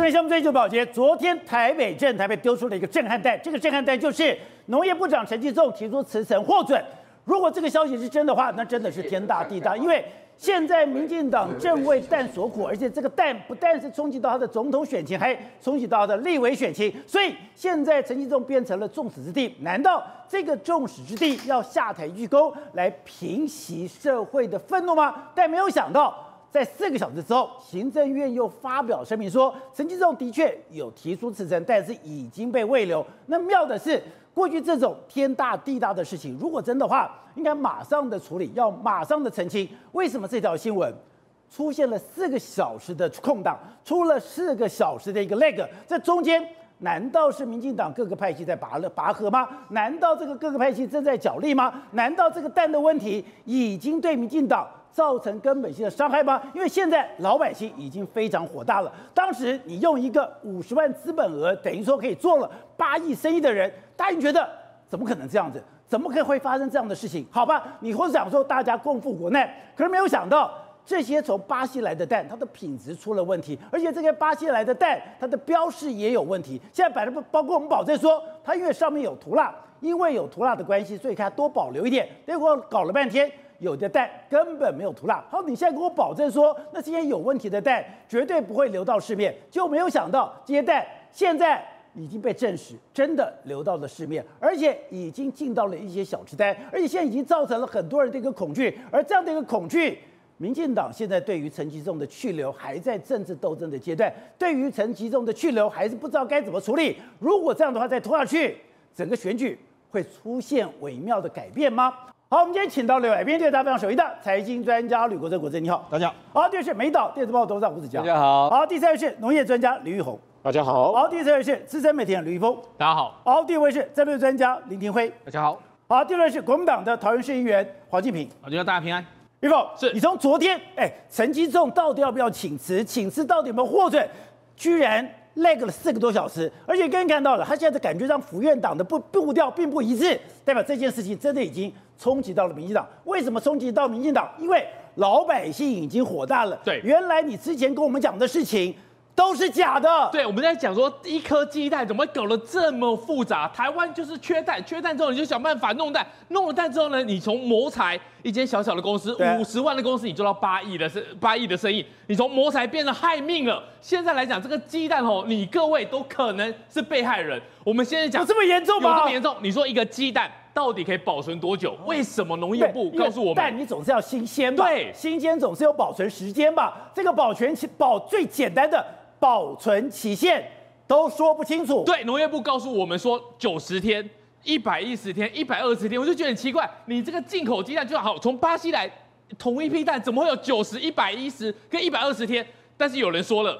新闻项目追求保洁。昨天台北镇台北丢出了一个震撼弹，这个震撼弹就是农业部长陈吉仲提出辞呈获准。如果这个消息是真的话，那真的是天大地大，因为现在民进党正为弹所苦，而且这个弹不但是冲击到他的总统选情，还冲击到他的立委选情，所以现在陈吉仲变成了众矢之的。难道这个众矢之的要下台鞠躬来平息社会的愤怒吗？但没有想到。在四个小时之后，行政院又发表声明说，陈吉仲的确有提出辞呈，但是已经被慰留。那妙的是，过去这种天大地大的事情，如果真的话，应该马上的处理，要马上的澄清。为什么这条新闻出现了四个小时的空档，出了四个小时的一个 leg？这中间难道是民进党各个派系在拔了拔河吗？难道这个各个派系正在角力吗？难道这个蛋的问题已经对民进党？造成根本性的伤害吗？因为现在老百姓已经非常火大了。当时你用一个五十万资本额，等于说可以做了八亿生意的人，大家觉得怎么可能这样子？怎么可能会发生这样的事情？好吧，你或者想说大家共赴国难，可是没有想到这些从巴西来的蛋，它的品质出了问题，而且这些巴西来的蛋，它的标识也有问题。现在摆的不包括我们保证说，它因为上面有涂蜡，因为有涂蜡的关系，所以它多保留一点。结果搞了半天。有的蛋根本没有涂蜡，好，你现在给我保证说，那这些有问题的蛋绝对不会流到市面，就没有想到这些蛋现在已经被证实真的流到了市面，而且已经进到了一些小吃摊，而且现在已经造成了很多人的一个恐惧，而这样的一个恐惧，民进党现在对于陈吉仲的去留还在政治斗争的阶段，对于陈吉仲的去留还是不知道该怎么处理。如果这样的话再拖下去，整个选举会出现微妙的改变吗？好，我们今天请到了来宾，就是大家非常熟悉的财经专家吕国珍国珍，你好，大家好。好，第二位是美岛电子报董事长吴子嘉，大家好。好，第三位是农业专家李玉红，大家好。好，第四位是资深媒体人吕玉峰，大家好。好，第五位是战略专家林廷辉，大家好。好，第六位是国民党的桃园市议员黄敬平，我觉得大家平安。玉峰，是你从昨天，哎，陈吉仲到底要不要请辞？请辞到底有没有获准？居然。lag 了四个多小时，而且刚刚看到了，他现在的感觉上府院党的步步调并不一致，代表这件事情真的已经冲击到了民进党。为什么冲击到民进党？因为老百姓已经火大了。对，原来你之前跟我们讲的事情。都是假的。对，我们在讲说一颗鸡蛋怎么搞得这么复杂？台湾就是缺蛋，缺蛋之后你就想办法弄蛋，弄了蛋之后呢，你从谋财一间小小的公司，五十万的公司，你做到八亿的生八亿的生意，你从谋财变成害命了。现在来讲这个鸡蛋哦，你各位都可能是被害人。我们现在讲有这么严重吗？有这么严重？你说一个鸡蛋到底可以保存多久？为什么农业部告诉我们？但你总是要新鲜吧？对，新鲜总是有保存时间吧？这个保全期保最简单的。保存期限都说不清楚。对，农业部告诉我们说九十天、一百一十天、一百二十天，我就觉得很奇怪。你这个进口鸡蛋就好，从巴西来同一批蛋，怎么会有九十、一百一十跟一百二十天？但是有人说了，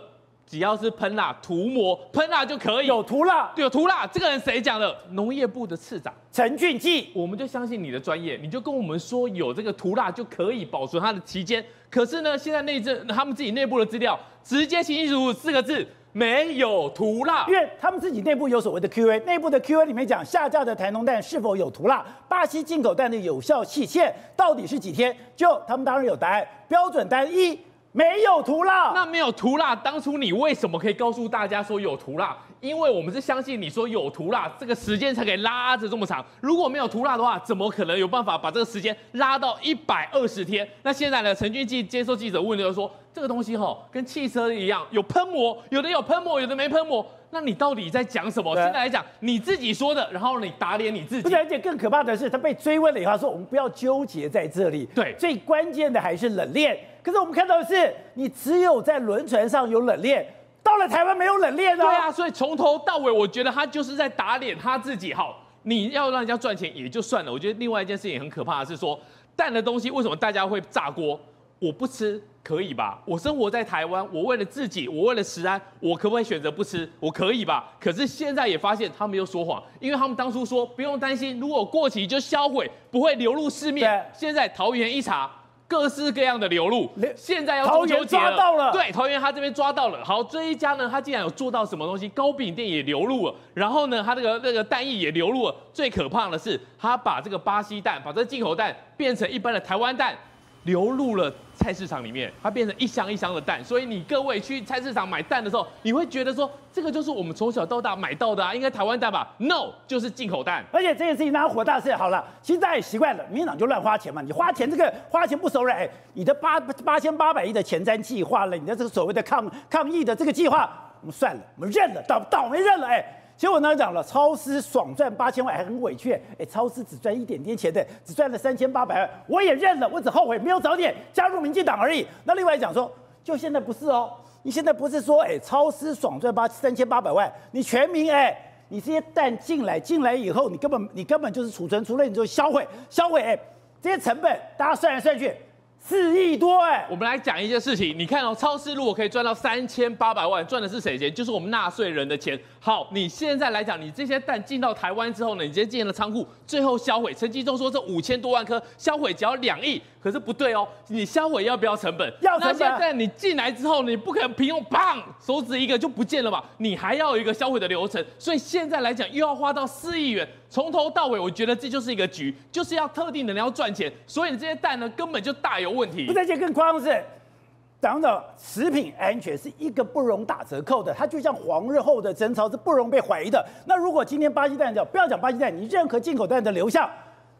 只要是喷蜡、涂膜、喷蜡就可以。有涂蜡，有涂蜡。这个人谁讲的？农业部的次长陈俊记。我们就相信你的专业，你就跟我们说有这个涂蜡就可以保存它的期间。可是呢，现在内政他们自己内部的资料直接清清楚楚四个字，没有涂蜡。因为他们自己内部有所谓的 Q&A，内部的 Q&A 里面讲下架的台农蛋是否有涂蜡，巴西进口蛋的有效期限到底是几天？就他们当然有答案，标准单一，没有涂蜡。那没有涂蜡，当初你为什么可以告诉大家说有涂蜡？因为我们是相信你说有涂蜡，这个时间才可以拉着这么长。如果没有涂蜡的话，怎么可能有办法把这个时间拉到一百二十天？那现在呢？陈俊记接受记者问的时候说，这个东西哈，跟汽车一样，有喷膜，有的有喷膜，有的没喷膜。那你到底在讲什么？现在来讲，你自己说的，然后你打脸你自己。而且更可怕的是，他被追问了以后说，我们不要纠结在这里。对，最关键的还是冷链。可是我们看到的是，你只有在轮船上有冷链。到了台湾没有冷链的。对啊，所以从头到尾，我觉得他就是在打脸他自己。好，你要让人家赚钱也就算了。我觉得另外一件事情很可怕的是说，蛋的东西为什么大家会炸锅？我不吃可以吧？我生活在台湾，我为了自己，我为了食安，我可不可以选择不吃？我可以吧？可是现在也发现他们又说谎，因为他们当初说不用担心，如果过期就销毁，不会流入市面。现在桃园一查。各式各样的流入，现在要中秋节了。桃园抓到了，对，桃园他这边抓到了。好，这一家呢，他竟然有做到什么东西？糕饼店也流入了，然后呢，他这个那个蛋液也流入了。最可怕的是，他把这个巴西蛋，把这个进口蛋变成一般的台湾蛋，流入了菜市场里面，它变成一箱一箱的蛋。所以你各位去菜市场买蛋的时候，你会觉得说，这个就是我们从小到大买到的啊，应该台湾蛋吧？No，就是进口蛋。而且这件事情大家火大是好了，现在也习惯了，民进党就乱花钱嘛。你花钱这个花钱不手软，你的八八千八百亿的前瞻计划了，你的这个所谓的抗抗疫的这个计划，我们算了，我们认了，倒倒霉认了，哎。结果呢，讲了，超市爽赚八千万，还很委屈。哎，超市只赚一点点钱的，只赚了三千八百万，我也认了，我只后悔没有早点加入民进党而已。那另外讲说，就现在不是哦，你现在不是说，哎，超市爽赚八三千八百万，你全民，哎，你这些蛋进来进来以后，你根本你根本就是储存，除了你就销毁销毁，哎，这些成本大家算来算去。四亿多哎！我们来讲一件事情，你看哦，超市如果可以赚到三千八百万，赚的是谁钱？就是我们纳税人的钱。好，你现在来讲，你这些蛋进到台湾之后呢，你直接进了仓库，最后销毁。陈吉中说这五千多万颗销毁只要两亿，可是不对哦，你销毁要不要成本？要成本。那现在你进来之后，你不可能凭用砰手指一个就不见了吧？你还要有一个销毁的流程，所以现在来讲又要花到四亿元。从头到尾，我觉得这就是一个局，就是要特定的人要赚钱，所以你这些蛋呢，根本就大有问题。不，这些更夸张的是，等等食品安全是一个不容打折扣的，它就像黄日后的贞操是不容被怀疑的。那如果今天巴西蛋叫不要讲巴西蛋，你任何进口蛋的流向，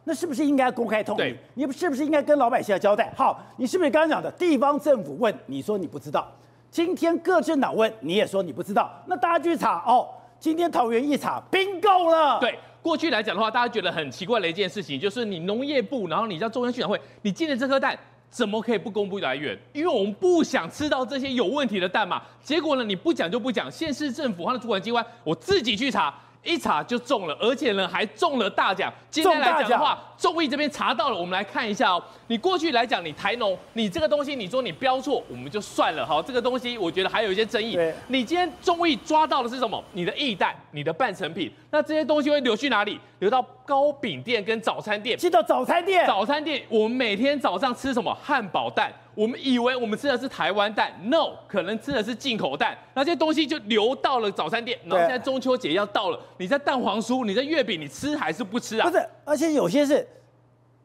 那是不是应该公开透明？你是不是应该跟老百姓要交代？好，你是不是刚刚讲的地方政府问你说你不知道，今天各政党问你也说你不知道，那大家去查哦，今天桃园一查，bingo 了。对。过去来讲的话，大家觉得很奇怪的一件事情，就是你农业部，然后你叫中央畜产会，你进了这颗蛋，怎么可以不公布来源？因为我们不想吃到这些有问题的蛋嘛。结果呢，你不讲就不讲，县市政府它的主管机关，我自己去查。一查就中了，而且呢还中了大奖。今天来讲的话，众议这边查到了，我们来看一下哦。你过去来讲，你台农，你这个东西，你说你标错，我们就算了。好，这个东西我觉得还有一些争议。你今天众议抓到的是什么？你的液蛋，你的半成品。那这些东西会流去哪里？流到糕饼店跟早餐店。进到早餐店。早餐店，我们每天早上吃什么？汉堡蛋。我们以为我们吃的是台湾蛋，no，可能吃的是进口蛋。那这些东西就流到了早餐店。然后现在中秋节要到了，你在蛋黄酥，你在月饼，你吃还是不吃啊？不是，而且有些是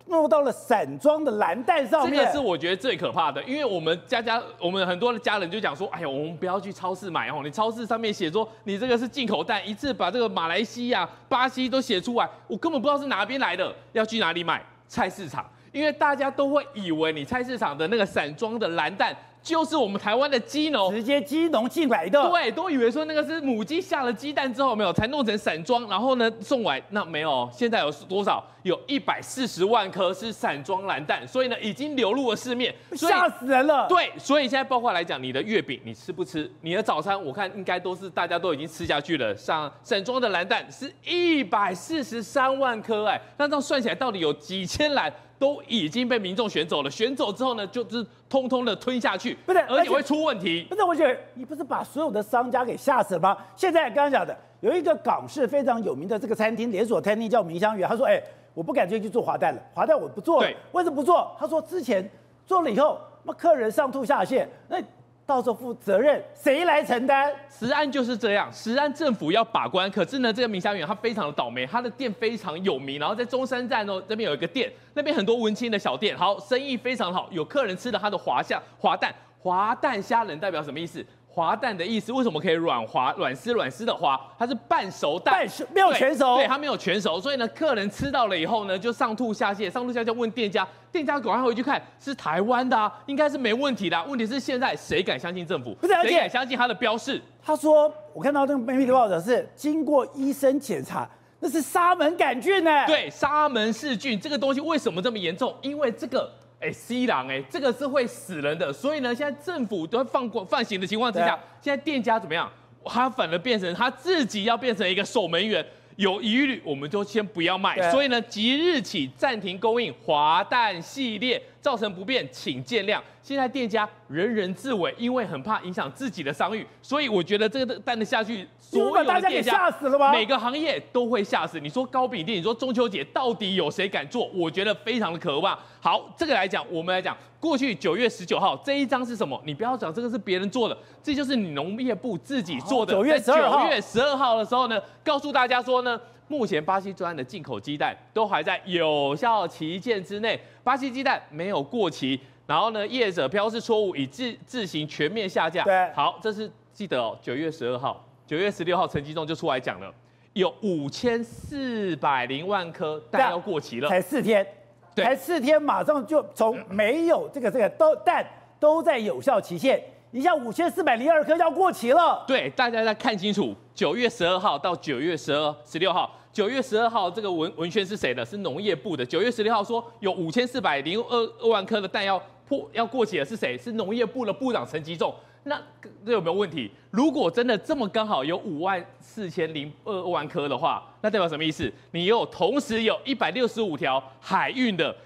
落到了散装的蓝蛋上面。这个是我觉得最可怕的，因为我们家家，我们很多的家人就讲说，哎呀，我们不要去超市买哦，你超市上面写说你这个是进口蛋，一次把这个马来西亚、巴西都写出来，我根本不知道是哪边来的，要去哪里买？菜市场。因为大家都会以为你菜市场的那个散装的蓝蛋就是我们台湾的鸡农直接鸡农进来的，对，都以为说那个是母鸡下了鸡蛋之后没有才弄成散装，然后呢送来，那没有，现在有多少？有一百四十万颗是散装蓝蛋，所以呢已经流入了市面，吓死人了。对，所以现在包括来讲，你的月饼你吃不吃？你的早餐我看应该都是大家都已经吃下去了。像散装的蓝蛋是一百四十三万颗，哎，那这样算起来到底有几千蓝？都已经被民众选走了，选走之后呢，就是通通的吞下去，不是，而且会出问题。不是，我觉得你不是把所有的商家给吓死了吗？现在刚刚讲的有一个港式非常有名的这个餐厅连锁餐厅叫明香园，他说：“哎，我不敢再去做滑蛋了，滑蛋我不做了。为什么不做？他说之前做了以后，那客人上吐下泻，那。”到时候负责任谁来承担？石安就是这样，石安政府要把关。可是呢，这个明虾园他非常的倒霉，他的店非常有名，然后在中山站哦这边有一个店，那边很多文青的小店，好，生意非常好，有客人吃了他的滑虾、滑蛋、滑蛋虾仁，代表什么意思？滑蛋的意思为什么可以软滑、软丝、软丝的滑？它是半熟蛋，半熟没有全熟，对，它没有全熟，所以呢，客人吃到了以后呢，就上吐下泻，上吐下泻，问店家，店家赶快回去看，是台湾的啊，应该是没问题的啊。问题是现在谁敢相信政府？不是，谁敢相信他的标示？他说，我看到那个媒体的报道是经过医生检查，那是沙门杆菌呢。对，沙门氏菌这个东西为什么这么严重？因为这个。哎，C 狼哎，这个是会死人的，所以呢，现在政府都放过放行的情况之下，啊、现在店家怎么样？他反而变成他自己要变成一个守门员，有疑虑我们就先不要卖。对所以呢，即日起暂停供应华蛋系列，造成不便请见谅。现在店家人人自危，因为很怕影响自己的商誉，所以我觉得这个蛋的下去，所有的店家每个行业都会吓死。你说糕饼店，你说中秋节，到底有谁敢做？我觉得非常的可怕。好，这个来讲，我们来讲，过去九月十九号这一张是什么？你不要讲这个是别人做的，这就是你农业部自己做的。九月十二号，九月十二号的时候呢，告诉大家说呢，目前巴西专案的进口鸡蛋都还在有效期限之内，巴西鸡蛋没有过期。然后呢，业者标示错误，以自自行全面下架。对，好，这是记得哦，九月十二号、九月十六号，陈吉仲就出来讲了，有五千四百零万颗蛋要过期了，才四天，才四天，马上就从没有这个这个都蛋都在有效期限，一下五千四百零二颗要过期了。对，大家再看清楚，九月十二号到九月十二十六号。九月十二号，这个文文宣是谁的？是农业部的。九月十六号说有五千四百零二二万颗的蛋要破要过期了，是谁？是农业部的部长陈吉仲。那这有没有问题？如果真的这么刚好有五万四千零二万颗的话，那代表什么意思？你有同时有一百六十五条海运的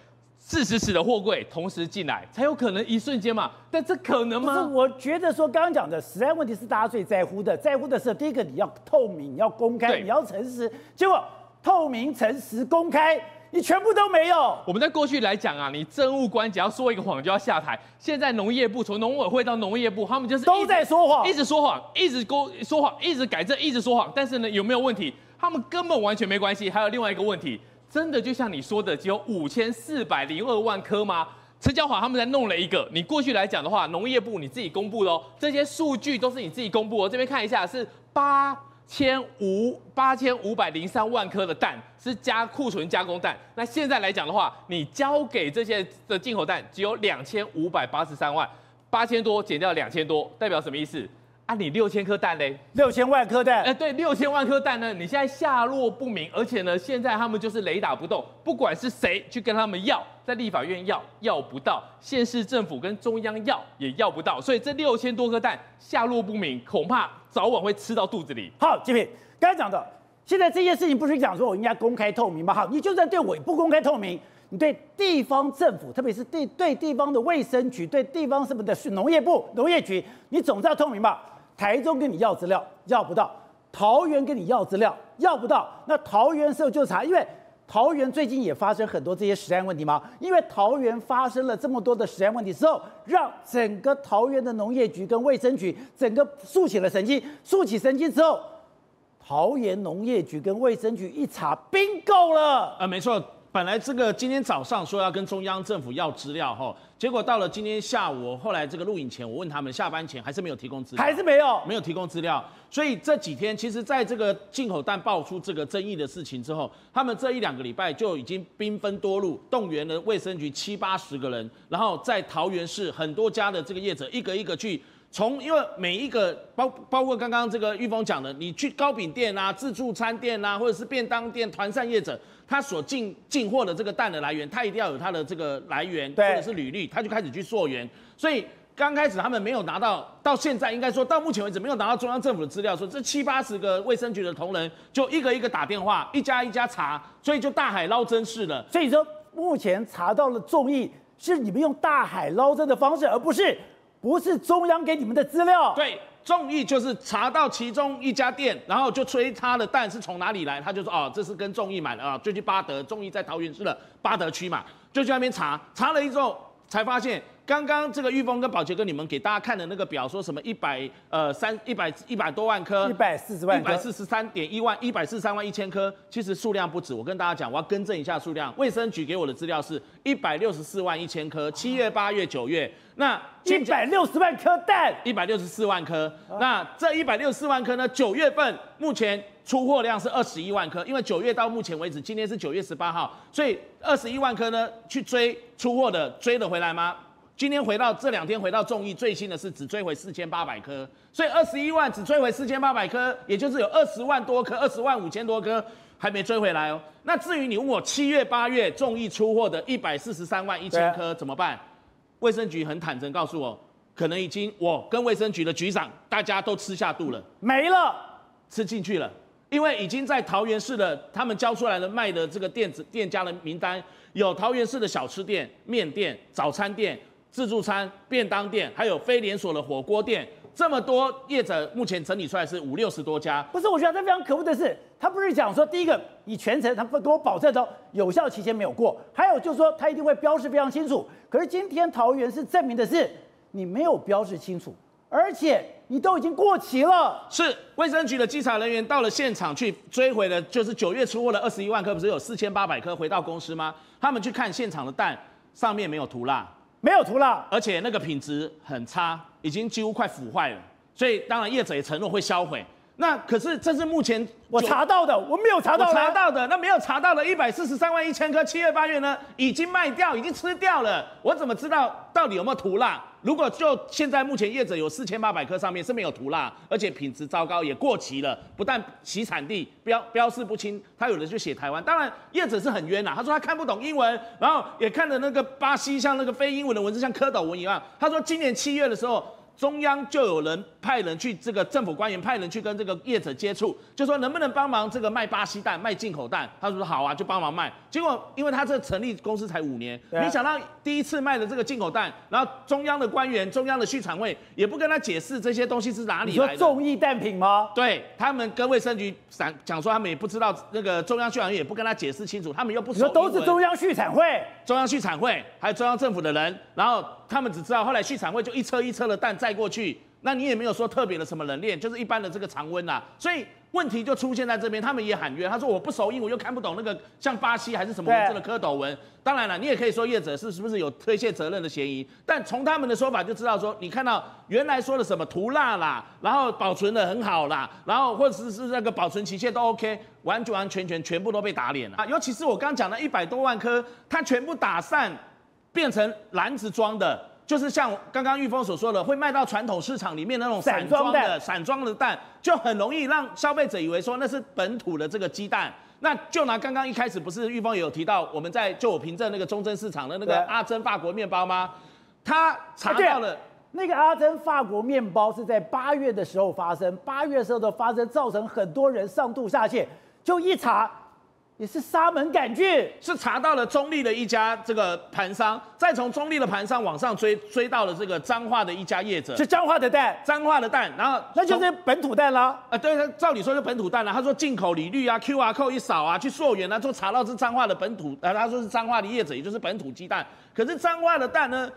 四十尺的货柜同时进来，才有可能一瞬间嘛？但这可能吗？是，我觉得说刚刚讲的实在问题是大家最在乎的，在乎的是第一个你要透明，你要公开，你要诚实。结果透明、诚实、公开，你全部都没有。我们在过去来讲啊，你政务官只要说一个谎就要下台。现在农业部从农委会到农业部，他们就是都在说谎，一直说谎，一直勾说谎，一直改正，一直说谎。但是呢，有没有问题？他们根本完全没关系。还有另外一个问题。真的就像你说的，只有五千四百零二万颗吗？陈椒华他们在弄了一个。你过去来讲的话，农业部你自己公布的哦，这些数据都是你自己公布哦。这边看一下，是八千五八千五百零三万颗的蛋是加库存加工蛋。那现在来讲的话，你交给这些的进口蛋只有两千五百八十三万，八千多减掉两千多，代表什么意思？啊，你六千颗蛋嘞？六千万颗蛋？哎，对，六千万颗蛋呢？你现在下落不明，而且呢，现在他们就是雷打不动，不管是谁去跟他们要，在立法院要要不到，县市政府跟中央要也要不到，所以这六千多颗蛋下落不明，恐怕早晚会吃到肚子里。好，金平，刚才讲的，现在这件事情不是讲说我应该公开透明吗？好，你就算对我不公开透明，你对地方政府，特别是地对地方的卫生局，对地方什么的农业部、农业局，你总是要透明吧？台中跟你要资料要不到，桃园跟你要资料要不到，那桃园时候就查，因为桃园最近也发生很多这些食安问题嘛，因为桃园发生了这么多的食安问题之后，让整个桃园的农业局跟卫生局整个竖起了神经，竖起神经之后，桃园农业局跟卫生局一查，bingo 了，啊，没错。本来这个今天早上说要跟中央政府要资料哈，结果到了今天下午，后来这个录影前，我问他们下班前还是没有提供资料，还是没有，没有提供资料。所以这几天，其实在这个进口蛋爆出这个争议的事情之后，他们这一两个礼拜就已经兵分多路，动员了卫生局七八十个人，然后在桃园市很多家的这个业者一个一个去从，因为每一个包包括刚刚这个玉峰讲的，你去糕饼店啊、自助餐店啊，或者是便当店、团膳业者。他所进进货的这个蛋的来源，他一定要有他的这个来源，或者是履历，他就开始去溯源。所以刚开始他们没有拿到，到现在应该说到目前为止没有拿到中央政府的资料，说这七八十个卫生局的同仁就一个一个打电话，一家一家查，所以就大海捞针似的。所以说目前查到了众议是你们用大海捞针的方式，而不是不是中央给你们的资料。对。众议就是查到其中一家店，然后就催他的蛋是从哪里来，他就说哦，这是跟众议买的啊，就去八德，众议在桃园市的八德区嘛，就去那边查，查了一之后才发现。刚刚这个玉峰跟宝杰哥，你们给大家看的那个表，说什么一百呃三一百一百多万颗，一百四十万，一百四十三点一万，一百四十三万一千颗，其实数量不止。我跟大家讲，我要更正一下数量。卫生局给我的资料是一百六十四万一千颗，七月、八月、九月，那一百六十万颗蛋，一百六十四万颗。那这一百六十四万颗呢？九月份目前出货量是二十一万颗，因为九月到目前为止，今天是九月十八号，所以二十一万颗呢，去追出货的追得回来吗？今天回到这两天回到众议，最新的是只追回四千八百颗，所以二十一万只追回四千八百颗，也就是有二十万多颗，二十万五千多颗还没追回来哦。那至于你问我七月八月众议出货的一百四十三万一千颗怎么办？卫生局很坦诚告诉我，可能已经我跟卫生局的局长大家都吃下肚了，没了，吃进去了，因为已经在桃园市的他们交出来的卖的这个电子店家的名单，有桃园市的小吃店、面店、早餐店。自助餐、便当店，还有非连锁的火锅店，这么多业者，目前整理出来是五六十多家。不是，我觉得他非常可恶的是，他不是讲说第一个，你全程他不给我保证都有效期间没有过，还有就是说他一定会标示非常清楚。可是今天桃园是证明的是你没有标示清楚，而且你都已经过期了。是卫生局的稽查人员到了现场去追回了，就是九月出货的二十一万颗，不是有四千八百颗回到公司吗？他们去看现场的蛋，上面没有涂蜡。没有涂蜡，而且那个品质很差，已经几乎快腐坏了。所以当然业者也承诺会销毁。那可是这是目前我查到的，我没有查到。查到的，那没有查到的一百四十三万一千颗，七月八月呢已经卖掉，已经吃掉了。我怎么知道到底有没有涂蜡？如果就现在目前业者有四千八百颗上面是没有涂蜡，而且品质糟糕，也过期了，不但其产地标标示不清，他有的就写台湾。当然业者是很冤呐，他说他看不懂英文，然后也看了那个巴西像那个非英文的文字像蝌蚪文一样。他说今年七月的时候。中央就有人派人去这个政府官员派人去跟这个业者接触，就说能不能帮忙这个卖巴西蛋、卖进口蛋？他说好啊，就帮忙卖。结果因为他这成立公司才五年，没想到第一次卖的这个进口蛋，然后中央的官员、中央的畜产会也不跟他解释这些东西是哪里来的。你说众议蛋品吗？对，他们跟卫生局讲讲说他们也不知道，那个中央畜产会也不跟他解释清楚，他们又不说都是中央畜产会、中央畜产会还有中央政府的人，然后他们只知道后来畜产会就一车一车的蛋载过去。那你也没有说特别的什么冷链，就是一般的这个常温呐，所以问题就出现在这边，他们也喊冤，他说我不熟英，我又看不懂那个像巴西还是什么文字的蝌蚪文。当然了，你也可以说业者是是不是有推卸责任的嫌疑，但从他们的说法就知道说，你看到原来说的什么涂蜡啦，然后保存的很好啦，然后或者是是那个保存期限都 OK，完完全全全部都被打脸了啊！尤其是我刚讲的一百多万颗，它全部打散变成篮子装的。就是像刚刚玉峰所说的，会卖到传统市场里面那种散装的散装的蛋，就很容易让消费者以为说那是本土的这个鸡蛋。那就拿刚刚一开始不是玉峰也有提到，我们在就我凭证那个中正市场的那个阿珍法国面包吗？他查到了那个阿珍法国面包是在八月的时候发生，八月的时候的发生造成很多人上吐下泻，就一查。也是沙门杆菌，是查到了中立的一家这个盘商，再从中立的盘商往上追，追到了这个彰化的一家业者，是彰化的蛋，彰化的蛋，然后那就是本土蛋啦。啊、呃，对，照理说是本土蛋啦。他说进口履历啊，QR code 一扫啊，去溯源啊，就查到是彰化的本土，呃，他说是彰化的业者，也就是本土鸡蛋。可是彰化的蛋呢？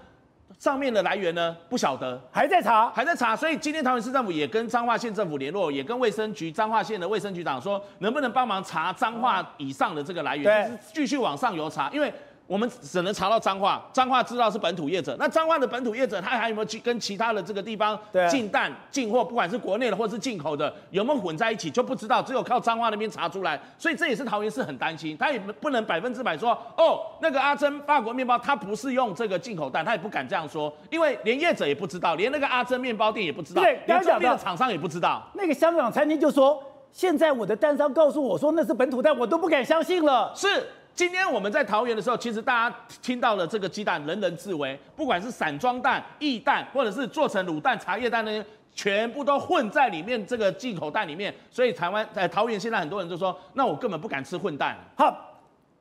上面的来源呢，不晓得，还在查，还在查，所以今天桃园市政府也跟彰化县政府联络，也跟卫生局彰化县的卫生局长说，能不能帮忙查彰化以上的这个来源，就是继续往上游查，因为。我们只能查到彰化，彰化知道是本土业者。那彰化的本土业者，他还有没有去跟其他的这个地方进蛋进货？不管是国内的或是进口的，有没有混在一起就不知道。只有靠彰化那边查出来，所以这也是桃园市很担心。他也不能百分之百说，哦，那个阿珍法国面包，他不是用这个进口蛋，他也不敢这样说，因为连业者也不知道，连那个阿珍面包店也不知道，对，连周边的厂商也不知道。那个香港餐厅就说，现在我的蛋商告诉我说那是本土蛋，我都不敢相信了。是。今天我们在桃园的时候，其实大家听到了这个鸡蛋，人人自危。不管是散装蛋、易蛋，或者是做成卤蛋、茶叶蛋那些，全部都混在里面这个进口蛋里面。所以台湾在桃园现在很多人就说，那我根本不敢吃混蛋。好，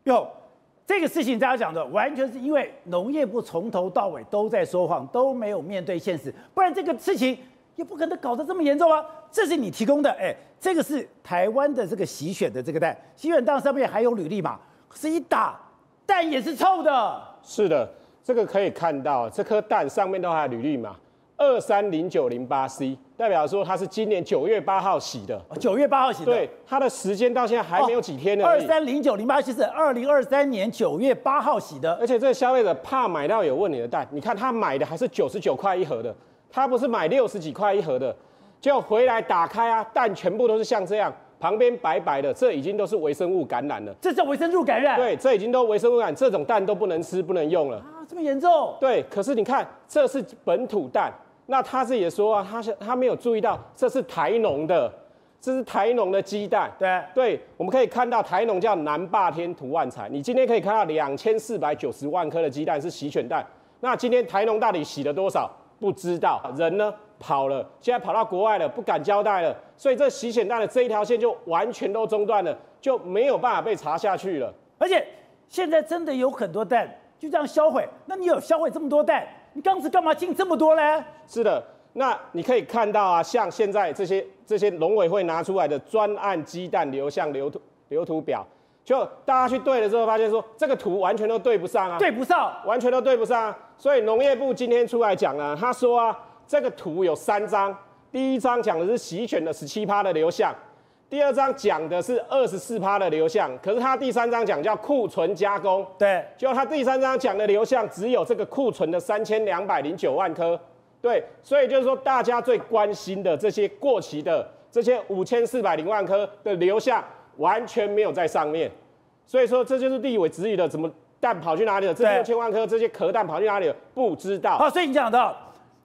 哟，这个事情大家讲的完全是因为农业部从头到尾都在说谎，都没有面对现实，不然这个事情也不可能搞得这么严重啊。这是你提供的，哎，这个是台湾的这个洗选的这个蛋，洗选蛋上面还有履历嘛？是一打蛋也是臭的，是的，这个可以看到，这颗蛋上面都还有履历嘛，二三零九零八 C，代表说它是今年九月八号洗的，九月八号洗的，对，它的时间到现在还没有几天呢。二三零九零八 C 是二零二三年九月八号洗的，而且这个消费者怕买到有问题的蛋，你看他买的还是九十九块一盒的，他不是买六十几块一盒的，就回来打开啊，蛋全部都是像这样。旁边白白的，这已经都是微生物感染了。这叫微生物感染？对，这已经都微生物感染，这种蛋都不能吃，不能用了。啊，这么严重？对，可是你看，这是本土蛋，那他自己也说啊，他是他没有注意到，这是台农的，这是台农的鸡蛋。对，对，我们可以看到台农叫南霸天图万彩，你今天可以看到两千四百九十万颗的鸡蛋是洗犬蛋，那今天台农到底洗了多少？不知道，人呢？跑了，现在跑到国外了，不敢交代了，所以这洗钱蛋的这一条线就完全都中断了，就没有办法被查下去了。而且现在真的有很多蛋就这样销毁，那你有销毁这么多蛋，你当时干嘛进这么多呢？是的，那你可以看到啊，像现在这些这些农委会拿出来的专案鸡蛋流向流图流图表，就大家去对了之后，发现说这个图完全都对不上啊，对不上，完全都对不上啊。所以农业部今天出来讲了，他说啊。这个图有三张，第一张讲的是洗选的十七趴的流向，第二张讲的是二十四趴的流向，可是它第三张讲叫库存加工，对，就它第三张讲的流向只有这个库存的三千两百零九万颗，对，所以就是说大家最关心的这些过期的这些五千四百零万颗的流向完全没有在上面，所以说这就是立委质疑的，怎么蛋跑去哪里了？这六千万颗这些壳蛋跑去哪里了？不知道。好，所以你讲到。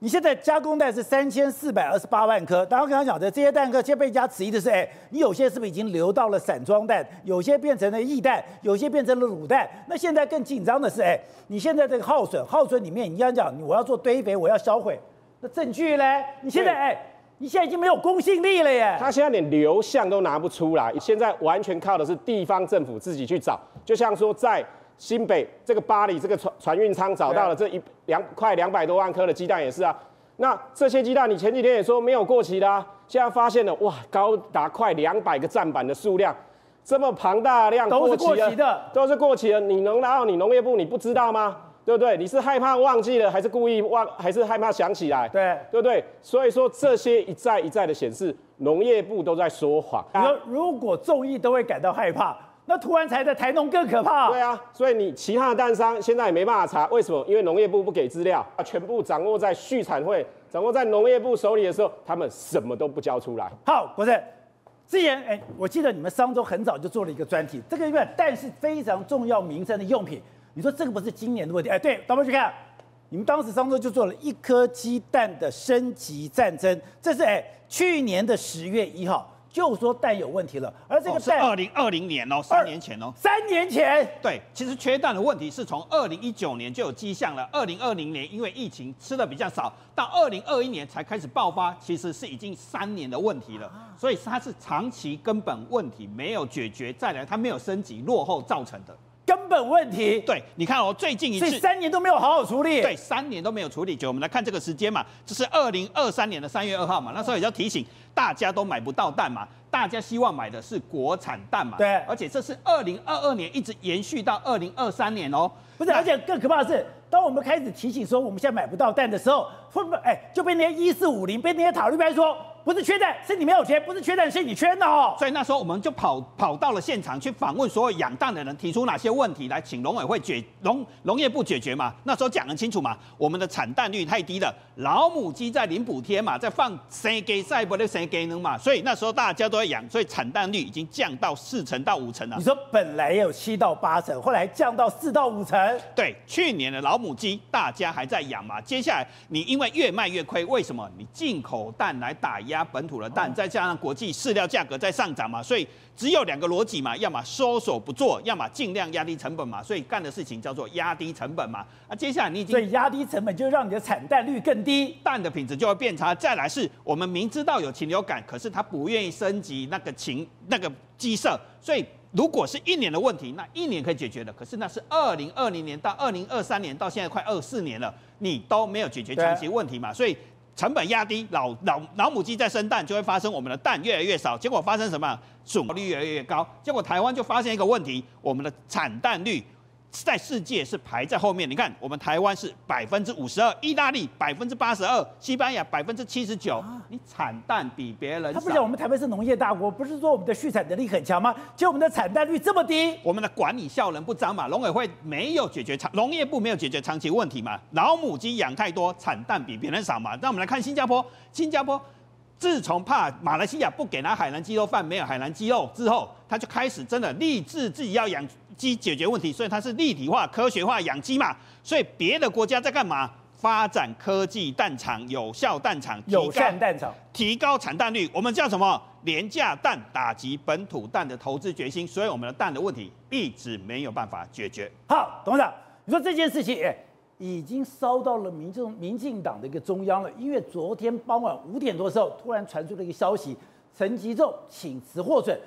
你现在加工蛋是三千四百二十八万颗，然后刚刚讲的这些蛋壳，现在被加质疑的是，哎，你有些是不是已经流到了散装蛋，有些变成了液蛋，有些变成了卤蛋？那现在更紧张的是，哎，你现在这个耗损，耗损里面你要讲，我要做堆肥，我要销毁，那证据呢？你现在，哎，你现在已经没有公信力了耶！他现在连流向都拿不出来，现在完全靠的是地方政府自己去找，就像说在。新北这个巴黎这个船船运仓找到了这一两快两百多万颗的鸡蛋也是啊，那这些鸡蛋你前几天也说没有过期的啊，现在发现了哇，高达快两百个站板的数量，这么庞大量都是过期的，都是过期的，你能拿到你农业部你不知道吗？对不对？你是害怕忘记了，还是故意忘，还是害怕想起来？对，对不对？所以说这些一再一再的显示，农业部都在说谎。你说如果众议都会感到害怕。那突然才的台农更可怕。对啊，所以你其他的蛋商现在也没办法查，为什么？因为农业部不给资料，全部掌握在畜产会、掌握在农业部手里的时候，他们什么都不交出来。好，不是，之前哎，我记得你们商周很早就做了一个专题，这个因为蛋是非常重要民生的用品，你说这个不是今年的问题？哎，对，导播去看，你们当时商周就做了一颗鸡蛋的升级战争，这是哎去年的十月一号。就说蛋有问题了，而这个蛋二零二零年哦，三年前哦，三年前，对，其实缺蛋的问题是从二零一九年就有迹象了，二零二零年因为疫情吃的比较少，到二零二一年才开始爆发，其实是已经三年的问题了，所以它是长期根本问题没有解决，再来它没有升级落后造成的。根本问题，对，你看哦，最近一次三年都没有好好处理，对，三年都没有处理。就我们来看这个时间嘛，这是二零二三年的三月二号嘛，那时候也要提醒大家都买不到蛋嘛，大家希望买的是国产蛋嘛，对，而且这是二零二二年一直延续到二零二三年哦，不是，而且更可怕的是，当我们开始提醒说我们现在买不到蛋的时候，会不会哎就被那些一四五零，被那些塔利班说。不是缺蛋，是你没有钱；不是缺蛋，是你缺的哦。所以那时候我们就跑跑到了现场去访问所有养蛋的人，提出哪些问题来请农委会解农农业部解决嘛。那时候讲得清楚嘛，我们的产蛋率太低了，老母鸡在领补贴嘛，在放生给赛不的生鸡呢嘛，所以那时候大家都在养，所以产蛋率已经降到四成到五成了。你说本来有七到八成，后来降到四到五成。对，去年的老母鸡大家还在养嘛，接下来你因为越卖越亏，为什么？你进口蛋来打压。本土的蛋，再加上国际饲料价格在上涨嘛，所以只有两个逻辑嘛，要么收手不做，要么尽量压低成本嘛，所以干的事情叫做压低成本嘛。啊，接下来你已经所以压低成本就让你的产蛋率更低，蛋的品质就会变差。再来是我们明知道有禽流感，可是他不愿意升级那个禽那个鸡舍，所以如果是一年的问题，那一年可以解决的，可是那是二零二零年到二零二三年到现在快二四年了，你都没有解决长期问题嘛，所以。成本压低，老老老母鸡在生蛋，就会发生我们的蛋越来越少，结果发生什么？损率越来越高，结果台湾就发现一个问题，我们的产蛋率。在世界是排在后面，你看我们台湾是百分之五十二，意大利百分之八十二，西班牙百分之七十九。你产蛋比别人少。他不讲我们台湾是农业大国，不是说我们的畜产能力很强吗？结果我们的产蛋率这么低，我们的管理效能不彰嘛？农委会没有解决长，农业部没有解决长期问题嘛？老母鸡养太多，产蛋比别人少嘛？那我们来看新加坡，新加坡自从怕马来西亚不给他海南鸡肉饭，没有海南鸡肉之后，他就开始真的立志自己要养。鸡解决问题，所以它是立体化、科学化养鸡嘛。所以别的国家在干嘛？发展科技蛋厂、有效蛋厂、有善蛋厂，提高产蛋率。我们叫什么？廉价蛋打击本土蛋的投资决心。所以我们的蛋的问题一直没有办法解决。好，董事长，你说这件事情，哎，已经烧到了民众、民进党的一个中央了。因为昨天傍晚五点多的时候，突然传出了一个消息，陈吉仲请辞获准。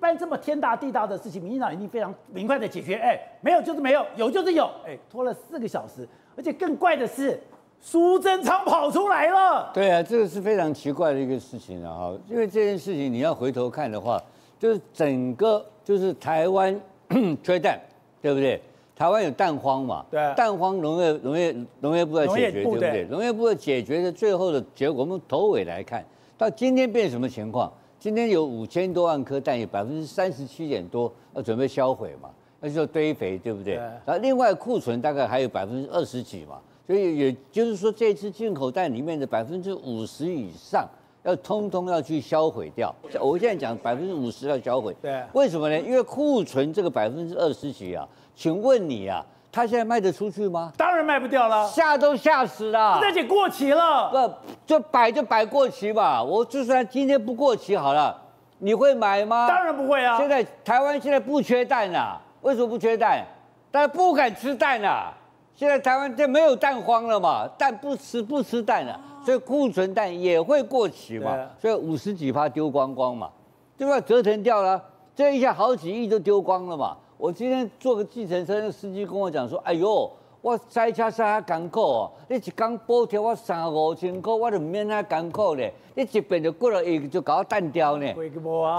一般这么天大地大的事情，民进党一定非常明快的解决。哎，没有就是没有，有就是有。哎，拖了四个小时，而且更怪的是，苏贞昌跑出来了。对啊，这个是非常奇怪的一个事情啊！哈，因为这件事情你要回头看的话，就是整个就是台湾 缺蛋，对不对？台湾有蛋荒嘛？对啊。蛋荒农业农业农业部在解决，对不对？农业部的解决的最后的结果，我们头尾来看到今天变什么情况？今天有五千多万颗蛋，有百分之三十七点多要准备销毁嘛，那就堆肥，对不对？对然后另外库存大概还有百分之二十几嘛，所以也就是说，这次进口蛋里面的百分之五十以上要通通要去销毁掉。我现在讲百分之五十要销毁，对，为什么呢？因为库存这个百分之二十几啊，请问你啊，它现在卖得出去吗？当然卖不掉了，吓都吓死了，而且过期了。不就摆就摆过期吧？我就算今天不过期好了，你会买吗？当然不会啊。现在台湾现在不缺蛋啊，为什么不缺蛋？大家不敢吃蛋啊。现在台湾就没有蛋荒了嘛，蛋不吃不吃蛋了，所以库存蛋也会过期嘛，所以五十几趴丢光光嘛，对吧？折腾掉了，这一下好几亿都丢光了嘛。我今天坐个计程车，那司机跟我讲说：“哎呦，我塞车塞下艰苦哦，你一刚补贴我三五千块，我就免那艰苦呢。你一边就过了一就搞到蛋雕呢。”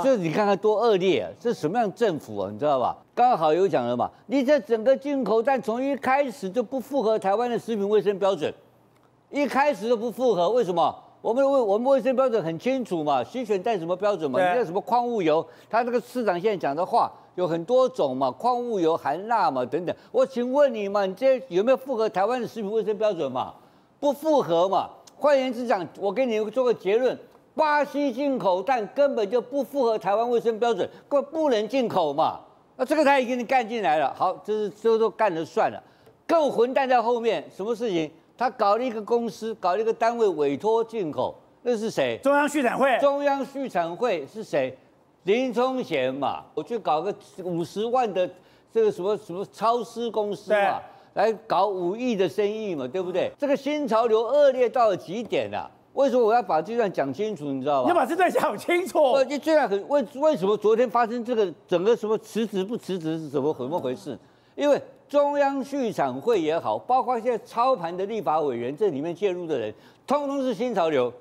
这你看看多恶劣啊！这什么样政府啊？你知道吧？刚好有讲了嘛，你这整个进口蛋从一开始就不符合台湾的食品卫生标准，一开始就不符合，为什么？我们卫我们卫生标准很清楚嘛，洗选带什么标准嘛？你看什么矿物油，他这个市长现在讲的话有很多种嘛，矿物油含钠嘛等等。我请问你嘛，你这有没有符合台湾的食品卫生标准嘛？不符合嘛？换言之讲，我给你做个结论，巴西进口蛋根本就不符合台湾卫生标准，不不能进口嘛。那这个他也给你干进来了，好，这是这都干了算了。更混蛋在后面，什么事情？他搞了一个公司，搞了一个单位委托进口，那是谁？中央畜产会。中央畜产会是谁？林聪贤嘛。我去搞个五十万的这个什么什么超市公司嘛，来搞五亿的生意嘛，对不对？这个新潮流恶劣到了极点了。为什么我要把这段讲清楚？你知道吗？你要把这段讲清楚。你这段很为为什么昨天发生这个整个什么辞职不辞职是怎么怎么回事？因为。中央畜产会也好，包括现在操盘的立法委员，这里面介入的人，通通是新潮流。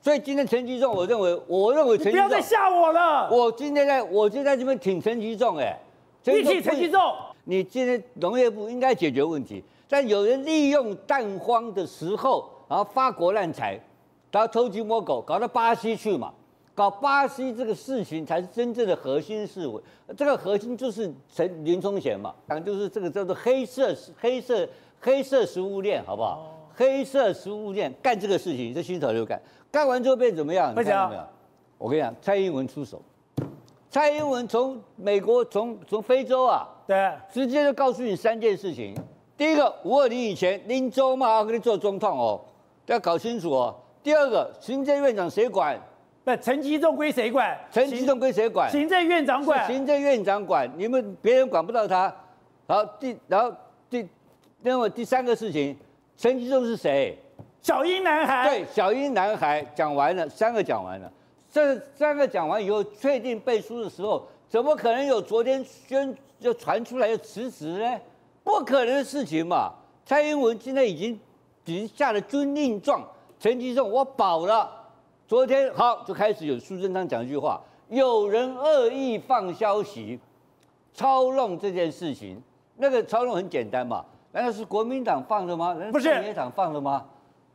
所以今天陈吉仲，我认为，我认为陈吉仲，不要再吓我了。我今天在，我就在这边挺陈吉仲，哎，你挺陈吉仲。你今天农业部应该解决问题，但有人利用蛋荒的时候，然后发国难财，然后偷鸡摸狗，搞到巴西去嘛。搞巴西这个事情才是真正的核心事务，这个核心就是陈林聪贤嘛，讲就是这个叫做黑色黑色黑色食物链，好不好？黑色食物链干这个事情，这新潮流干，干完之后变怎么样？你看到没有？我跟你讲，蔡英文出手，蔡英文从美国从从非洲啊，对，直接就告诉你三件事情。第一个，五二零以前，林州嘛要给你做总统哦，要搞清楚哦。第二个，行政院长谁管？那陈吉仲归谁管？陈吉仲归谁管？行政院长管。行政院长管，你们别人管不到他。然后第，然后第，那么第三个事情，陈吉仲是谁？小英男孩。对，小英男孩讲完了，三个讲完了。这三个讲完以后，确定背书的时候，怎么可能有昨天宣就传出来要辞职呢？不可能的事情嘛。蔡英文现在已经已经下了军令状，陈吉仲我保了。昨天好就开始有苏贞昌讲一句话，有人恶意放消息，操弄这件事情。那个操弄很简单嘛，难道是国民党放的吗？不是，民进党放的吗？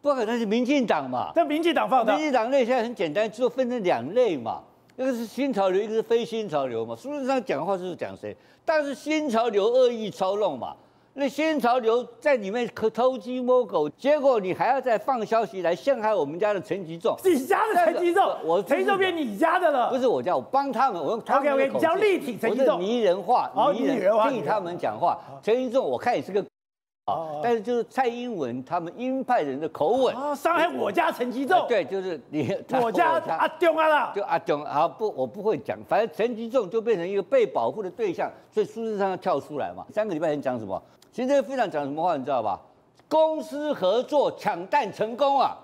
不可能是民进党嘛？那民进党放的。民进党内现在很简单，就分成两类嘛，一个是新潮流，一个是非新潮流嘛。苏贞昌讲话是讲谁？但是新潮流恶意操弄嘛。那新潮流在里面可偷鸡摸狗，结果你还要再放消息来陷害我们家的陈吉仲，你家的陈吉仲，我陈吉仲变你家的了，不是我家，我帮他们，我用他们的口气，OK OK，你叫立体陈吉仲，拟人化，拟人化，替他们讲话。陈吉仲，我看你是个啊，但是就是蔡英文他们鹰派人的口吻啊，伤害我家陈吉仲，对，就是你我家阿中啊啦，就阿中啊不，我不会讲，反正陈吉仲就变成一个被保护的对象，所以苏贞昌要跳出来嘛。三个礼拜前讲什么？现在非常讲什么话，你知道吧？公私合作抢蛋成功啊！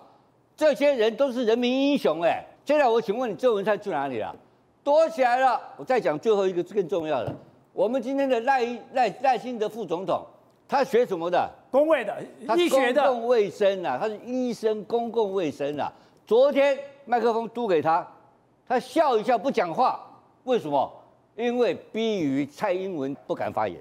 这些人都是人民英雄哎！现在我请问你，周文灿去哪里了？躲起来了。我再讲最后一个更重要的，我们今天的赖赖赖清德副总统，他学什么的？公卫的，医学的，公共卫生啊，他是医生，公共卫生啊。昨天麦克风嘟给他，他笑一笑不讲话，为什么？因为逼于蔡英文不敢发言。